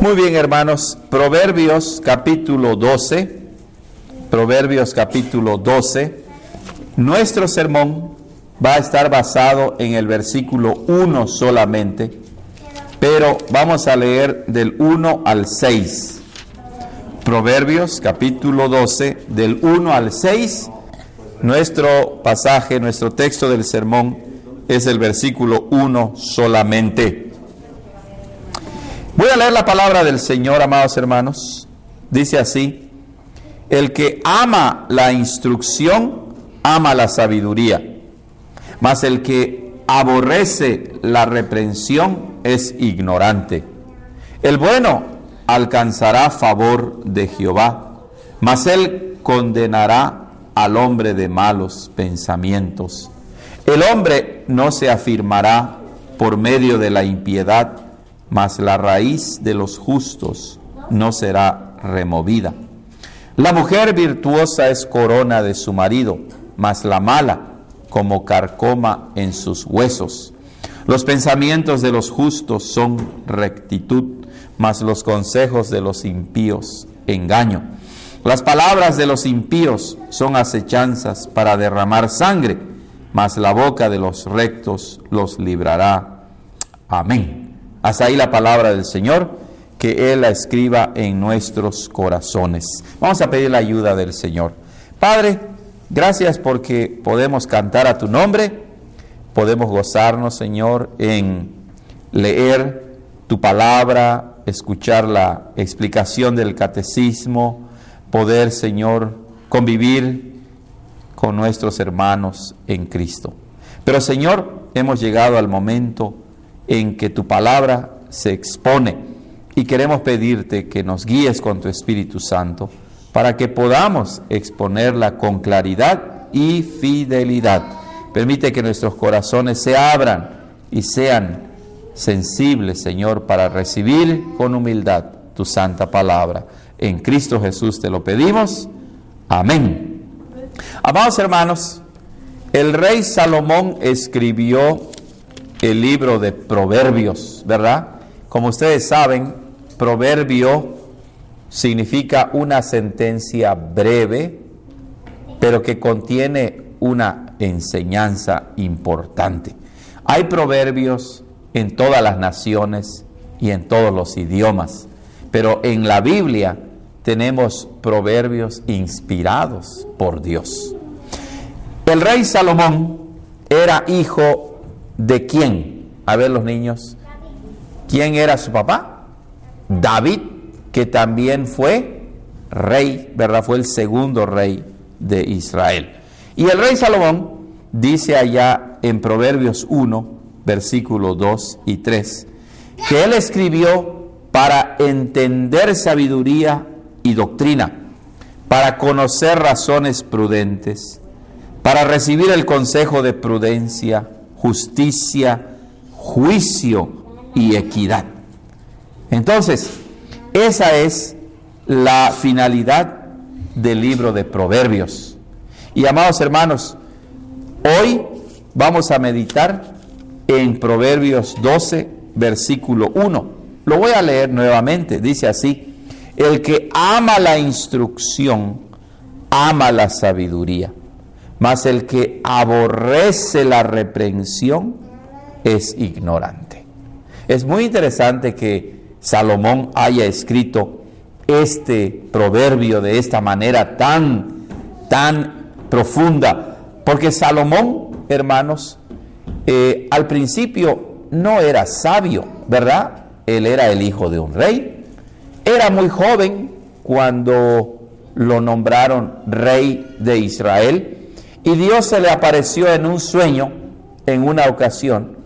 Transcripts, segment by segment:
Muy bien, hermanos. Proverbios capítulo 12. Proverbios capítulo 12. Nuestro sermón va a estar basado en el versículo 1 solamente, pero vamos a leer del 1 al 6. Proverbios capítulo 12, del 1 al 6. Nuestro pasaje, nuestro texto del sermón es el versículo 1 solamente. Voy a leer la palabra del Señor, amados hermanos. Dice así, el que ama la instrucción, ama la sabiduría, mas el que aborrece la reprensión es ignorante. El bueno alcanzará favor de Jehová, mas él condenará al hombre de malos pensamientos. El hombre no se afirmará por medio de la impiedad, mas la raíz de los justos no será removida. La mujer virtuosa es corona de su marido, mas la mala como carcoma en sus huesos. Los pensamientos de los justos son rectitud, mas los consejos de los impíos engaño. Las palabras de los impíos son acechanzas para derramar sangre, mas la boca de los rectos los librará. Amén. Hasta ahí la palabra del Señor, que Él la escriba en nuestros corazones. Vamos a pedir la ayuda del Señor. Padre, gracias porque podemos cantar a tu nombre, podemos gozarnos, Señor, en leer tu palabra, escuchar la explicación del catecismo, poder, Señor, convivir con nuestros hermanos en Cristo. Pero, Señor, hemos llegado al momento en que tu palabra se expone y queremos pedirte que nos guíes con tu Espíritu Santo para que podamos exponerla con claridad y fidelidad. Permite que nuestros corazones se abran y sean sensibles, Señor, para recibir con humildad tu santa palabra. En Cristo Jesús te lo pedimos. Amén. Amados hermanos, el rey Salomón escribió el libro de Proverbios, ¿verdad? Como ustedes saben, proverbio significa una sentencia breve, pero que contiene una enseñanza importante. Hay proverbios en todas las naciones y en todos los idiomas, pero en la Biblia tenemos proverbios inspirados por Dios. El rey Salomón era hijo ¿De quién? A ver los niños. ¿Quién era su papá? David, que también fue rey, ¿verdad? Fue el segundo rey de Israel. Y el rey Salomón dice allá en Proverbios 1, versículos 2 y 3, que él escribió para entender sabiduría y doctrina, para conocer razones prudentes, para recibir el consejo de prudencia, justicia, juicio y equidad. Entonces, esa es la finalidad del libro de Proverbios. Y amados hermanos, hoy vamos a meditar en Proverbios 12, versículo 1. Lo voy a leer nuevamente. Dice así, el que ama la instrucción, ama la sabiduría mas el que aborrece la reprensión es ignorante. Es muy interesante que Salomón haya escrito este proverbio de esta manera tan, tan profunda, porque Salomón, hermanos, eh, al principio no era sabio, ¿verdad? Él era el hijo de un rey, era muy joven cuando lo nombraron rey de Israel, y Dios se le apareció en un sueño en una ocasión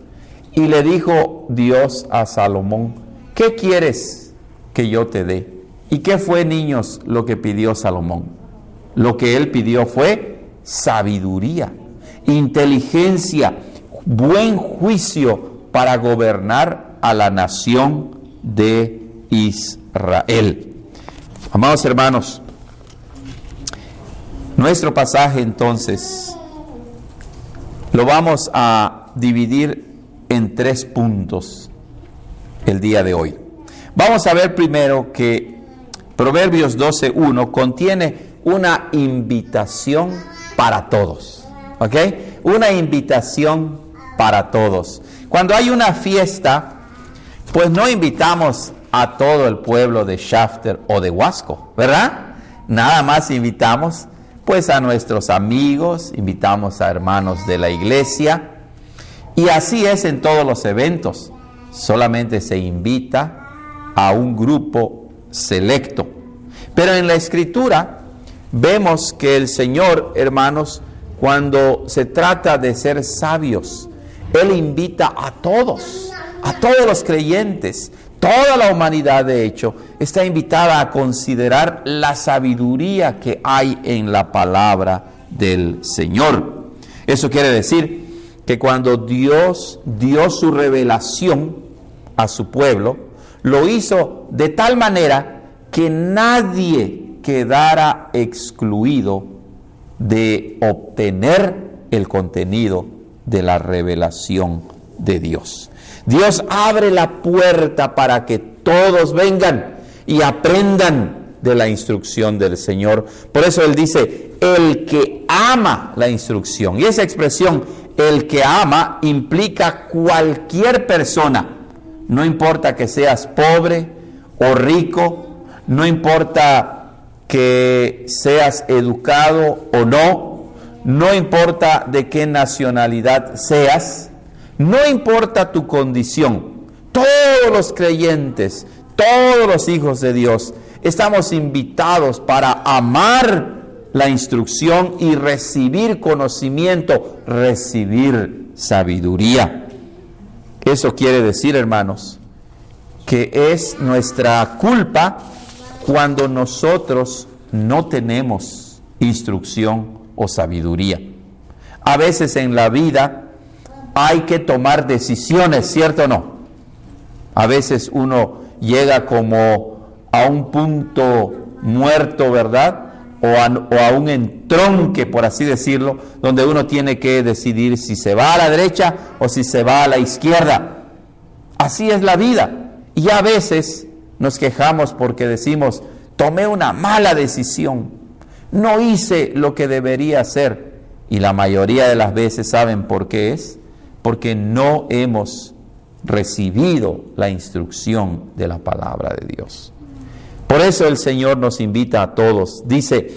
y le dijo Dios a Salomón, ¿qué quieres que yo te dé? ¿Y qué fue, niños, lo que pidió Salomón? Lo que él pidió fue sabiduría, inteligencia, buen juicio para gobernar a la nación de Israel. Amados hermanos, nuestro pasaje entonces lo vamos a dividir en tres puntos el día de hoy. Vamos a ver primero que Proverbios 12.1 contiene una invitación para todos. ¿Ok? Una invitación para todos. Cuando hay una fiesta, pues no invitamos a todo el pueblo de Shafter o de Huasco, ¿verdad? Nada más invitamos pues a nuestros amigos, invitamos a hermanos de la iglesia y así es en todos los eventos. Solamente se invita a un grupo selecto. Pero en la escritura vemos que el Señor, hermanos, cuando se trata de ser sabios, Él invita a todos, a todos los creyentes, toda la humanidad de hecho, está invitada a considerar la sabiduría que hay en la palabra del Señor. Eso quiere decir que cuando Dios dio su revelación a su pueblo, lo hizo de tal manera que nadie quedara excluido de obtener el contenido de la revelación de Dios. Dios abre la puerta para que todos vengan y aprendan de la instrucción del Señor. Por eso Él dice, el que ama la instrucción. Y esa expresión, el que ama, implica cualquier persona. No importa que seas pobre o rico, no importa que seas educado o no, no importa de qué nacionalidad seas, no importa tu condición, todos los creyentes, todos los hijos de Dios, estamos invitados para amar la instrucción y recibir conocimiento, recibir sabiduría. Eso quiere decir, hermanos, que es nuestra culpa cuando nosotros no tenemos instrucción o sabiduría. A veces en la vida hay que tomar decisiones, ¿cierto o no? A veces uno llega como a un punto muerto, ¿verdad? O a, un entronque, por así decirlo, donde uno tiene que decidir si se va a la derecha o si se va a la izquierda. Así es la vida. Y a veces nos quejamos porque decimos, tomé una mala decisión, no hice lo que debería hacer. Y la mayoría de las veces saben por qué es, porque no hemos recibido la instrucción de la palabra de Dios. Por eso el Señor nos invita a todos. Dice,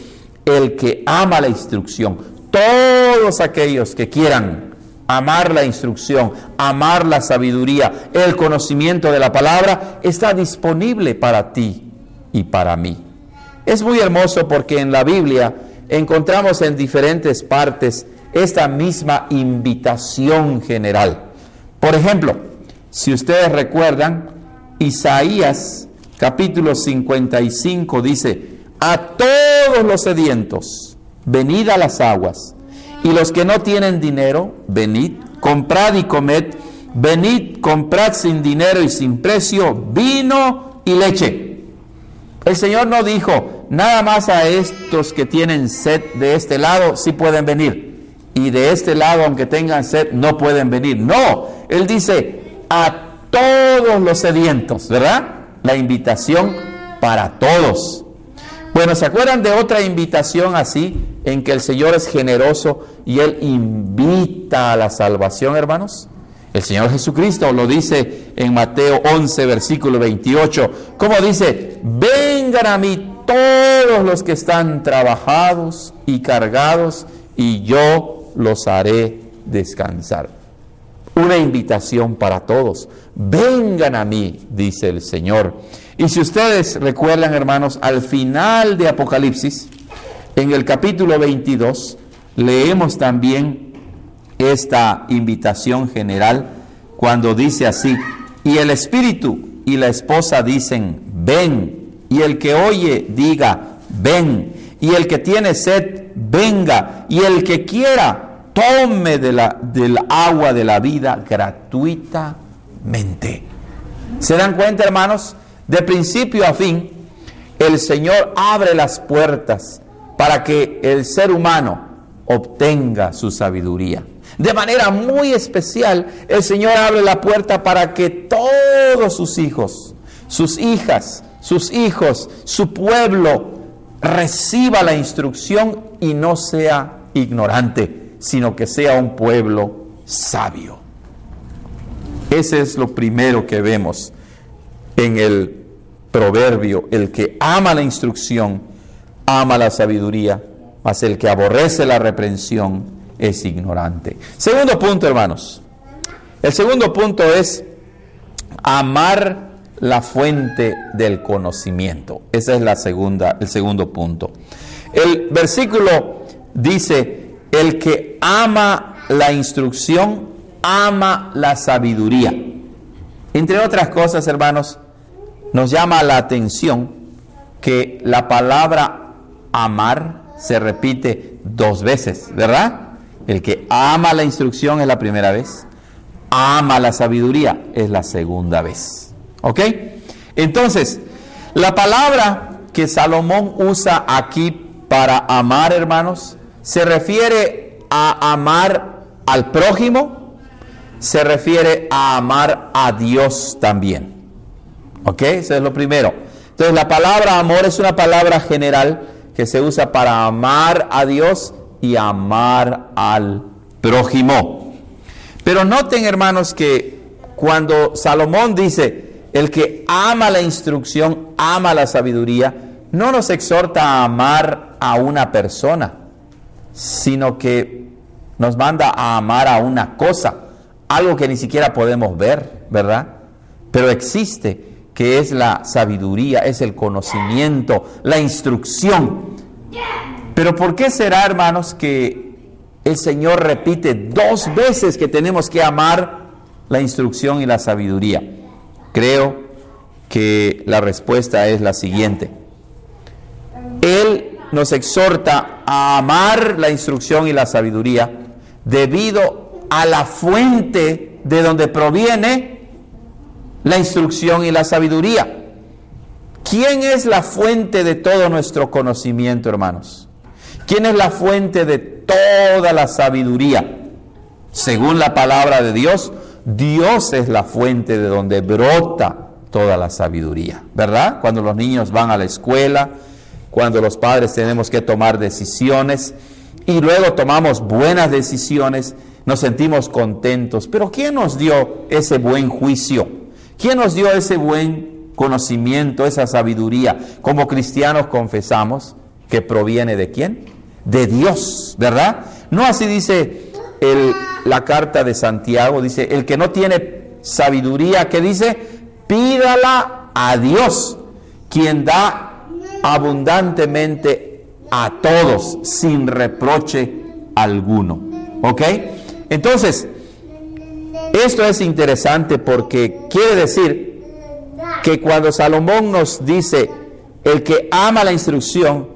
el que ama la instrucción, todos aquellos que quieran amar la instrucción, amar la sabiduría, el conocimiento de la palabra, está disponible para ti y para mí. Es muy hermoso porque en la Biblia encontramos en diferentes partes esta misma invitación general. Por ejemplo, si ustedes recuerdan, Isaías capítulo 55 dice, a todos los sedientos, venid a las aguas y los que no tienen dinero, venid, comprad y comed, venid, comprad sin dinero y sin precio vino y leche. El Señor no dijo, nada más a estos que tienen sed de este lado sí pueden venir. Y de este lado, aunque tengan sed, no pueden venir. No, Él dice, a todos los sedientos, ¿verdad? La invitación para todos. Bueno, ¿se acuerdan de otra invitación así en que el Señor es generoso y Él invita a la salvación, hermanos? El Señor Jesucristo lo dice en Mateo 11, versículo 28. ¿Cómo dice? Vengan a mí todos los que están trabajados y cargados y yo los haré descansar. Una invitación para todos. Vengan a mí, dice el Señor. Y si ustedes recuerdan, hermanos, al final de Apocalipsis, en el capítulo 22, leemos también esta invitación general cuando dice así, y el Espíritu y la esposa dicen, ven, y el que oye diga, ven, y el que tiene sed, venga, y el que quiera, tome de la, del agua de la vida gratuitamente. ¿Se dan cuenta, hermanos? De principio a fin, el Señor abre las puertas para que el ser humano obtenga su sabiduría. De manera muy especial, el Señor abre la puerta para que todos sus hijos, sus hijas, sus hijos, su pueblo reciba la instrucción y no sea ignorante, sino que sea un pueblo sabio. Ese es lo primero que vemos en el proverbio. El que ama la instrucción, ama la sabiduría, mas el que aborrece la reprensión es ignorante. Segundo punto, hermanos. El segundo punto es amar la fuente del conocimiento. Ese es la segunda, el segundo punto. El versículo dice, el que ama la instrucción, ama la sabiduría. Entre otras cosas, hermanos, nos llama la atención que la palabra amar se repite dos veces, ¿verdad? El que ama la instrucción es la primera vez, ama la sabiduría es la segunda vez. ¿Ok? Entonces, la palabra que Salomón usa aquí para amar, hermanos, se refiere a amar al prójimo, se refiere a amar a Dios también. ¿Ok? Eso es lo primero. Entonces, la palabra amor es una palabra general que se usa para amar a Dios y amar al prójimo. Pero noten, hermanos, que cuando Salomón dice, el que ama la instrucción, ama la sabiduría, no nos exhorta a amar a una persona, sino que nos manda a amar a una cosa, algo que ni siquiera podemos ver, ¿verdad? Pero existe, que es la sabiduría, es el conocimiento, la instrucción. Pero ¿por qué será, hermanos, que el Señor repite dos veces que tenemos que amar la instrucción y la sabiduría? Creo que la respuesta es la siguiente. Él nos exhorta a amar la instrucción y la sabiduría debido a la fuente de donde proviene la instrucción y la sabiduría. ¿Quién es la fuente de todo nuestro conocimiento, hermanos? ¿Quién es la fuente de toda la sabiduría? Según la palabra de Dios, Dios es la fuente de donde brota toda la sabiduría, ¿verdad? Cuando los niños van a la escuela, cuando los padres tenemos que tomar decisiones y luego tomamos buenas decisiones, nos sentimos contentos. Pero ¿quién nos dio ese buen juicio? ¿Quién nos dio ese buen conocimiento, esa sabiduría? Como cristianos confesamos que proviene de quién? De Dios, ¿verdad? No así dice la carta de Santiago, dice, el que no tiene sabiduría, ¿qué dice? Pídala a Dios, quien da abundantemente a todos, sin reproche alguno. ¿Ok? Entonces, esto es interesante porque quiere decir que cuando Salomón nos dice, el que ama la instrucción,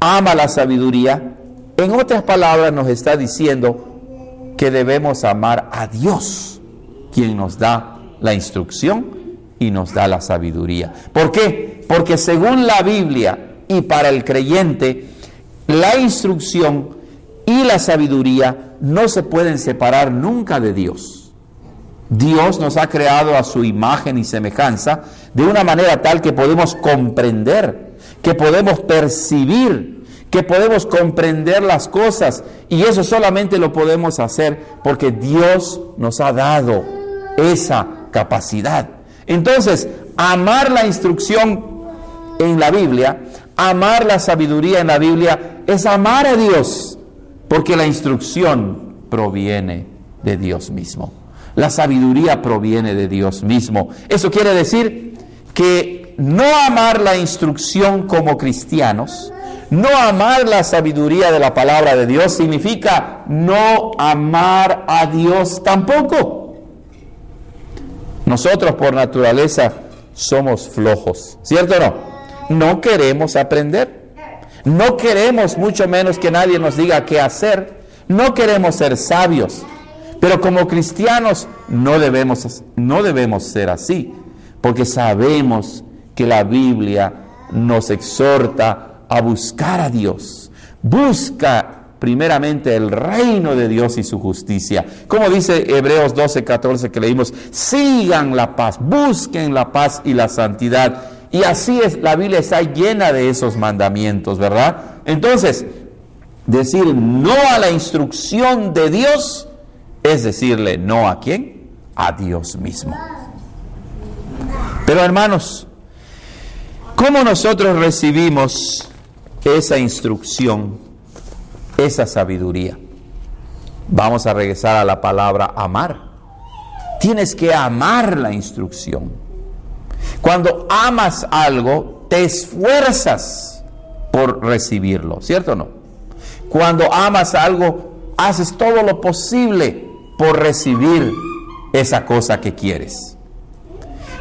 ama la sabiduría, en otras palabras nos está diciendo que debemos amar a Dios, quien nos da la instrucción y nos da la sabiduría. ¿Por qué? Porque según la Biblia y para el creyente, la instrucción y la sabiduría no se pueden separar nunca de Dios. Dios nos ha creado a su imagen y semejanza de una manera tal que podemos comprender, que podemos percibir que podemos comprender las cosas y eso solamente lo podemos hacer porque Dios nos ha dado esa capacidad. Entonces, amar la instrucción en la Biblia, amar la sabiduría en la Biblia, es amar a Dios, porque la instrucción proviene de Dios mismo. La sabiduría proviene de Dios mismo. Eso quiere decir que no amar la instrucción como cristianos, no amar la sabiduría de la palabra de Dios significa no amar a Dios tampoco. Nosotros por naturaleza somos flojos, ¿cierto o no? No queremos aprender. No queremos mucho menos que nadie nos diga qué hacer. No queremos ser sabios. Pero como cristianos no debemos, no debemos ser así, porque sabemos que la Biblia nos exhorta a buscar a Dios. Busca primeramente el reino de Dios y su justicia. Como dice Hebreos 12, 14 que leímos, sigan la paz, busquen la paz y la santidad. Y así es, la Biblia está llena de esos mandamientos, ¿verdad? Entonces, decir no a la instrucción de Dios es decirle no a quién? A Dios mismo. Pero hermanos, ¿cómo nosotros recibimos esa instrucción, esa sabiduría? Vamos a regresar a la palabra amar. Tienes que amar la instrucción. Cuando amas algo, te esfuerzas por recibirlo, ¿cierto o no? Cuando amas algo, haces todo lo posible por recibir esa cosa que quieres.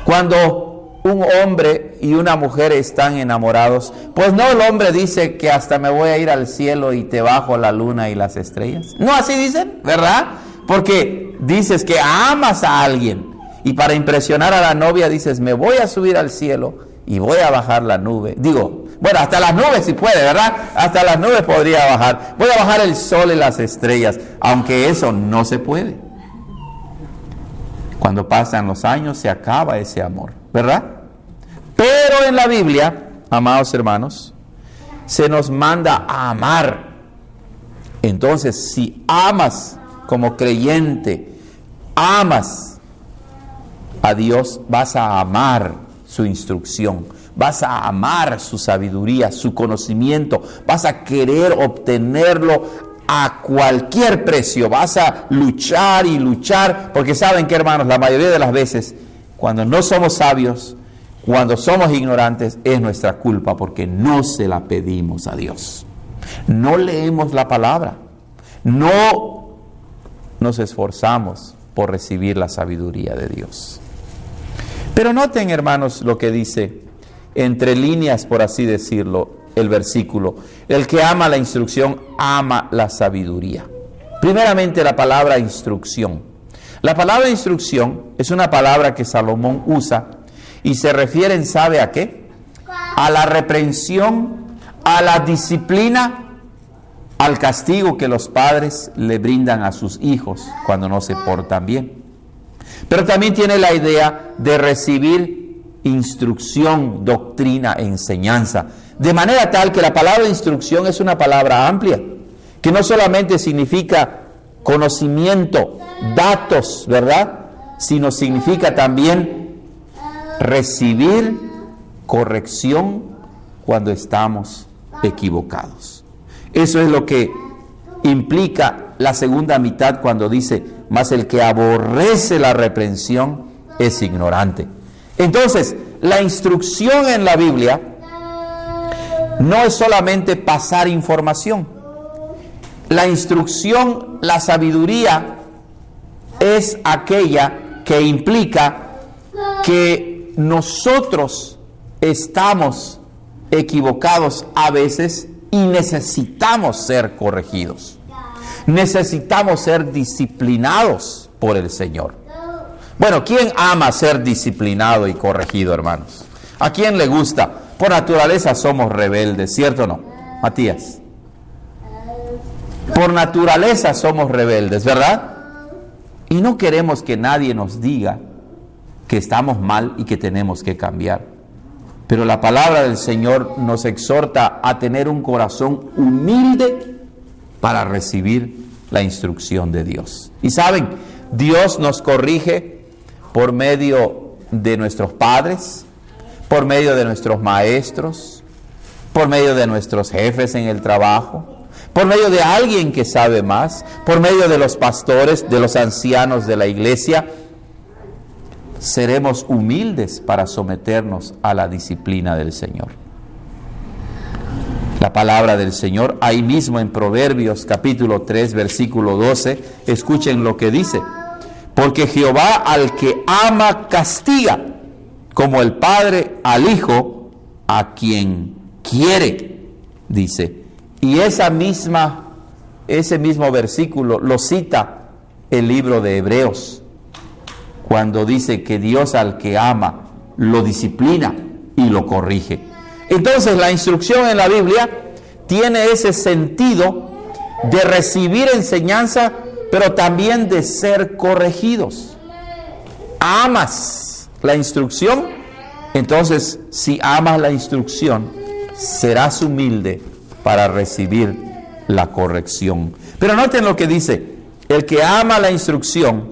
Cuando un hombre y una mujer están enamorados, pues no el hombre dice que hasta me voy a ir al cielo y te bajo la luna y las estrellas. No así dicen, ¿verdad? Porque dices que amas a alguien y para impresionar a la novia dices, me voy a subir al cielo y voy a bajar la nube. Digo, bueno, hasta las nubes si puede, ¿verdad? Hasta las nubes podría bajar. Voy a bajar el sol y las estrellas, aunque eso no se puede. Cuando pasan los años se acaba ese amor, ¿verdad? Pero en la Biblia, amados hermanos, se nos manda a amar. Entonces, si amas como creyente, amas a Dios, vas a amar su instrucción, vas a amar su sabiduría, su conocimiento, vas a querer obtenerlo a cualquier precio, vas a luchar y luchar, porque saben que hermanos, la mayoría de las veces, cuando no somos sabios, cuando somos ignorantes, es nuestra culpa porque no se la pedimos a Dios. No leemos la palabra, no nos esforzamos por recibir la sabiduría de Dios. Pero noten, hermanos, lo que dice entre líneas, por así decirlo, el versículo. El que ama la instrucción ama la sabiduría. Primeramente la palabra instrucción. La palabra instrucción es una palabra que Salomón usa y se refiere, ¿sabe a qué? A la reprensión, a la disciplina, al castigo que los padres le brindan a sus hijos cuando no se portan bien. Pero también tiene la idea de recibir instrucción, doctrina, enseñanza. De manera tal que la palabra instrucción es una palabra amplia, que no solamente significa conocimiento, datos, ¿verdad? Sino significa también recibir corrección cuando estamos equivocados. Eso es lo que implica la segunda mitad cuando dice, más el que aborrece la reprensión es ignorante. Entonces, la instrucción en la Biblia no es solamente pasar información. La instrucción, la sabiduría es aquella que implica que nosotros estamos equivocados a veces y necesitamos ser corregidos. Necesitamos ser disciplinados por el Señor. Bueno, ¿quién ama ser disciplinado y corregido, hermanos? ¿A quién le gusta? Por naturaleza somos rebeldes, ¿cierto o no? Matías. Por naturaleza somos rebeldes, ¿verdad? Y no queremos que nadie nos diga que estamos mal y que tenemos que cambiar. Pero la palabra del Señor nos exhorta a tener un corazón humilde para recibir la instrucción de Dios. Y saben, Dios nos corrige por medio de nuestros padres, por medio de nuestros maestros, por medio de nuestros jefes en el trabajo, por medio de alguien que sabe más, por medio de los pastores, de los ancianos de la iglesia, seremos humildes para someternos a la disciplina del Señor. La palabra del Señor, ahí mismo en Proverbios capítulo 3, versículo 12, escuchen lo que dice, porque Jehová al que ama castiga como el Padre al Hijo, a quien quiere, dice. Y esa misma, ese mismo versículo lo cita el libro de Hebreos, cuando dice que Dios al que ama lo disciplina y lo corrige. Entonces la instrucción en la Biblia tiene ese sentido de recibir enseñanza, pero también de ser corregidos. Amas la instrucción, entonces si amas la instrucción, serás humilde para recibir la corrección. Pero noten lo que dice, el que ama la instrucción,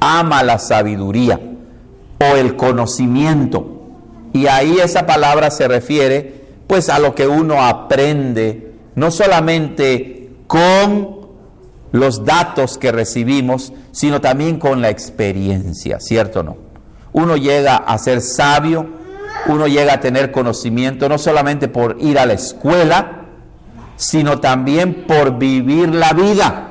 ama la sabiduría o el conocimiento. Y ahí esa palabra se refiere pues a lo que uno aprende, no solamente con los datos que recibimos, sino también con la experiencia, ¿cierto o no? Uno llega a ser sabio, uno llega a tener conocimiento, no solamente por ir a la escuela, sino también por vivir la vida.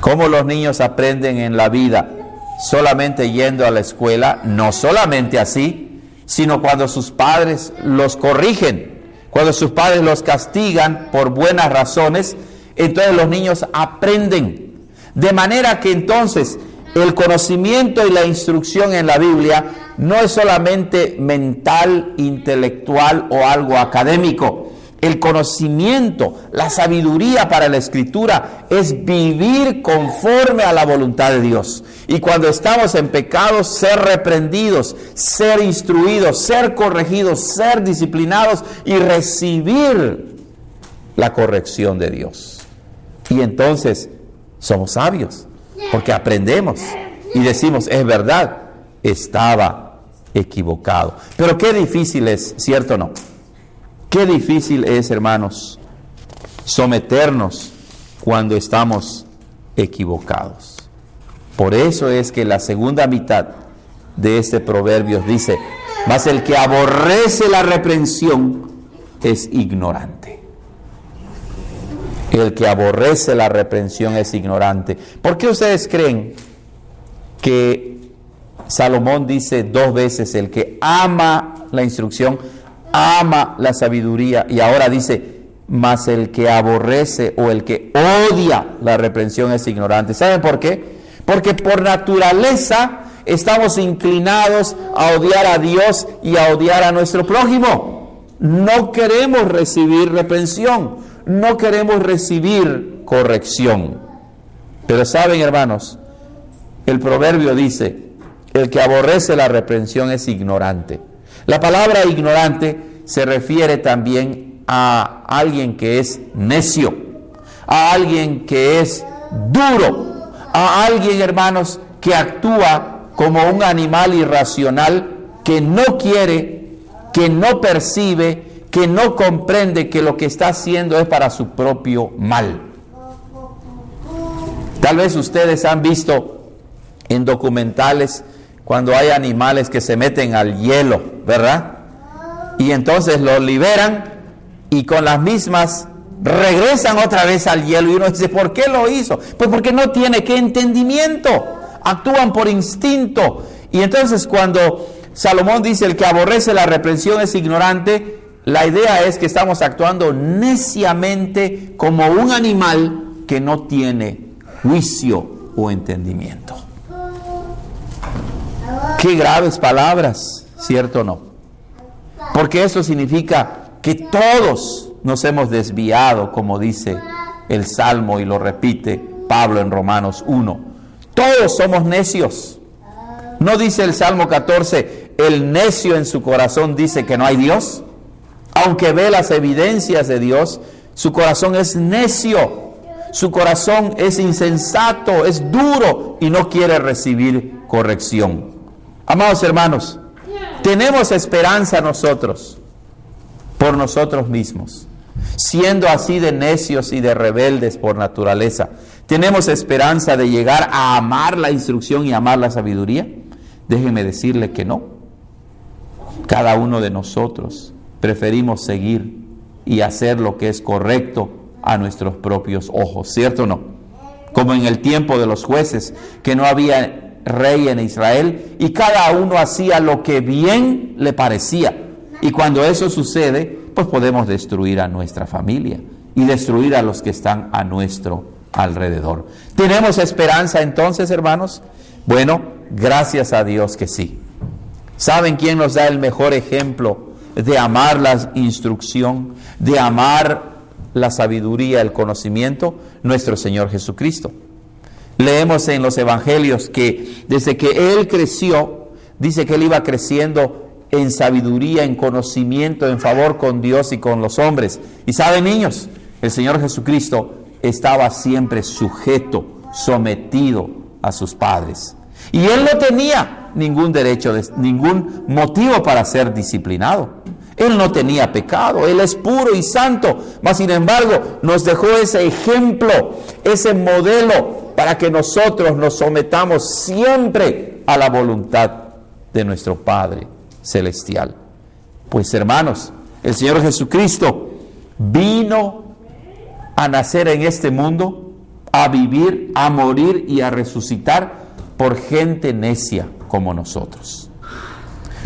¿Cómo los niños aprenden en la vida? Solamente yendo a la escuela, no solamente así, sino cuando sus padres los corrigen, cuando sus padres los castigan por buenas razones, entonces los niños aprenden. De manera que entonces el conocimiento y la instrucción en la Biblia no es solamente mental, intelectual o algo académico. El conocimiento, la sabiduría para la escritura es vivir conforme a la voluntad de Dios. Y cuando estamos en pecados, ser reprendidos, ser instruidos, ser corregidos, ser disciplinados y recibir la corrección de Dios. Y entonces somos sabios, porque aprendemos y decimos, es verdad, estaba equivocado. Pero qué difícil es, ¿cierto o no? Qué difícil es, hermanos, someternos cuando estamos equivocados. Por eso es que la segunda mitad de este proverbio dice, mas el que aborrece la reprensión es ignorante. El que aborrece la reprensión es ignorante. ¿Por qué ustedes creen que Salomón dice dos veces, el que ama la instrucción ama la sabiduría y ahora dice, mas el que aborrece o el que odia la reprensión es ignorante. ¿Saben por qué? Porque por naturaleza estamos inclinados a odiar a Dios y a odiar a nuestro prójimo. No queremos recibir reprensión, no queremos recibir corrección. Pero saben, hermanos, el proverbio dice, el que aborrece la reprensión es ignorante. La palabra ignorante se refiere también a alguien que es necio, a alguien que es duro, a alguien, hermanos, que actúa como un animal irracional que no quiere, que no percibe, que no comprende que lo que está haciendo es para su propio mal. Tal vez ustedes han visto en documentales cuando hay animales que se meten al hielo, ¿verdad? Y entonces los liberan y con las mismas regresan otra vez al hielo y uno dice, ¿por qué lo hizo? Pues porque no tiene qué entendimiento, actúan por instinto. Y entonces cuando Salomón dice, el que aborrece la reprensión es ignorante, la idea es que estamos actuando neciamente como un animal que no tiene juicio o entendimiento. Qué graves palabras, ¿cierto o no? Porque eso significa que todos nos hemos desviado, como dice el Salmo y lo repite Pablo en Romanos 1. Todos somos necios. ¿No dice el Salmo 14, el necio en su corazón dice que no hay Dios? Aunque ve las evidencias de Dios, su corazón es necio, su corazón es insensato, es duro y no quiere recibir corrección. Amados hermanos, tenemos esperanza nosotros por nosotros mismos, siendo así de necios y de rebeldes por naturaleza. ¿Tenemos esperanza de llegar a amar la instrucción y amar la sabiduría? Déjeme decirle que no. Cada uno de nosotros preferimos seguir y hacer lo que es correcto a nuestros propios ojos, ¿cierto o no? Como en el tiempo de los jueces, que no había rey en Israel y cada uno hacía lo que bien le parecía. Y cuando eso sucede, pues podemos destruir a nuestra familia y destruir a los que están a nuestro alrededor. ¿Tenemos esperanza entonces, hermanos? Bueno, gracias a Dios que sí. ¿Saben quién nos da el mejor ejemplo de amar la instrucción, de amar la sabiduría, el conocimiento, nuestro Señor Jesucristo. Leemos en los evangelios que desde que Él creció, dice que Él iba creciendo en sabiduría, en conocimiento, en favor con Dios y con los hombres. Y saben niños, el Señor Jesucristo estaba siempre sujeto, sometido a sus padres. Y Él no tenía ningún derecho, ningún motivo para ser disciplinado. Él no tenía pecado, Él es puro y santo, mas sin embargo nos dejó ese ejemplo, ese modelo para que nosotros nos sometamos siempre a la voluntad de nuestro Padre Celestial. Pues hermanos, el Señor Jesucristo vino a nacer en este mundo, a vivir, a morir y a resucitar por gente necia como nosotros,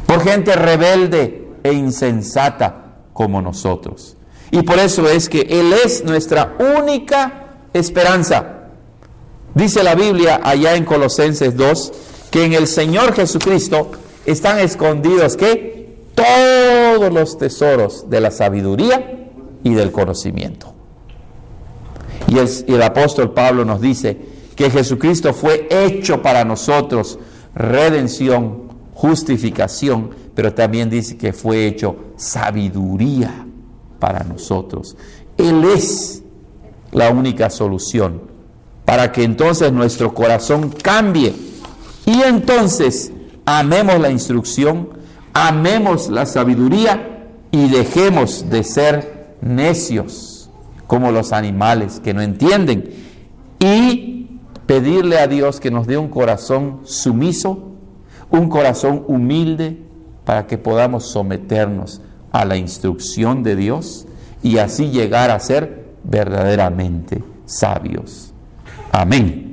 por gente rebelde e insensata como nosotros. Y por eso es que Él es nuestra única esperanza. Dice la Biblia allá en Colosenses 2 que en el Señor Jesucristo están escondidos que todos los tesoros de la sabiduría y del conocimiento. Y el, y el apóstol Pablo nos dice que Jesucristo fue hecho para nosotros redención, justificación, pero también dice que fue hecho sabiduría para nosotros. Él es la única solución para que entonces nuestro corazón cambie y entonces amemos la instrucción, amemos la sabiduría y dejemos de ser necios como los animales que no entienden y pedirle a Dios que nos dé un corazón sumiso, un corazón humilde, para que podamos someternos a la instrucción de Dios y así llegar a ser verdaderamente sabios. Amén.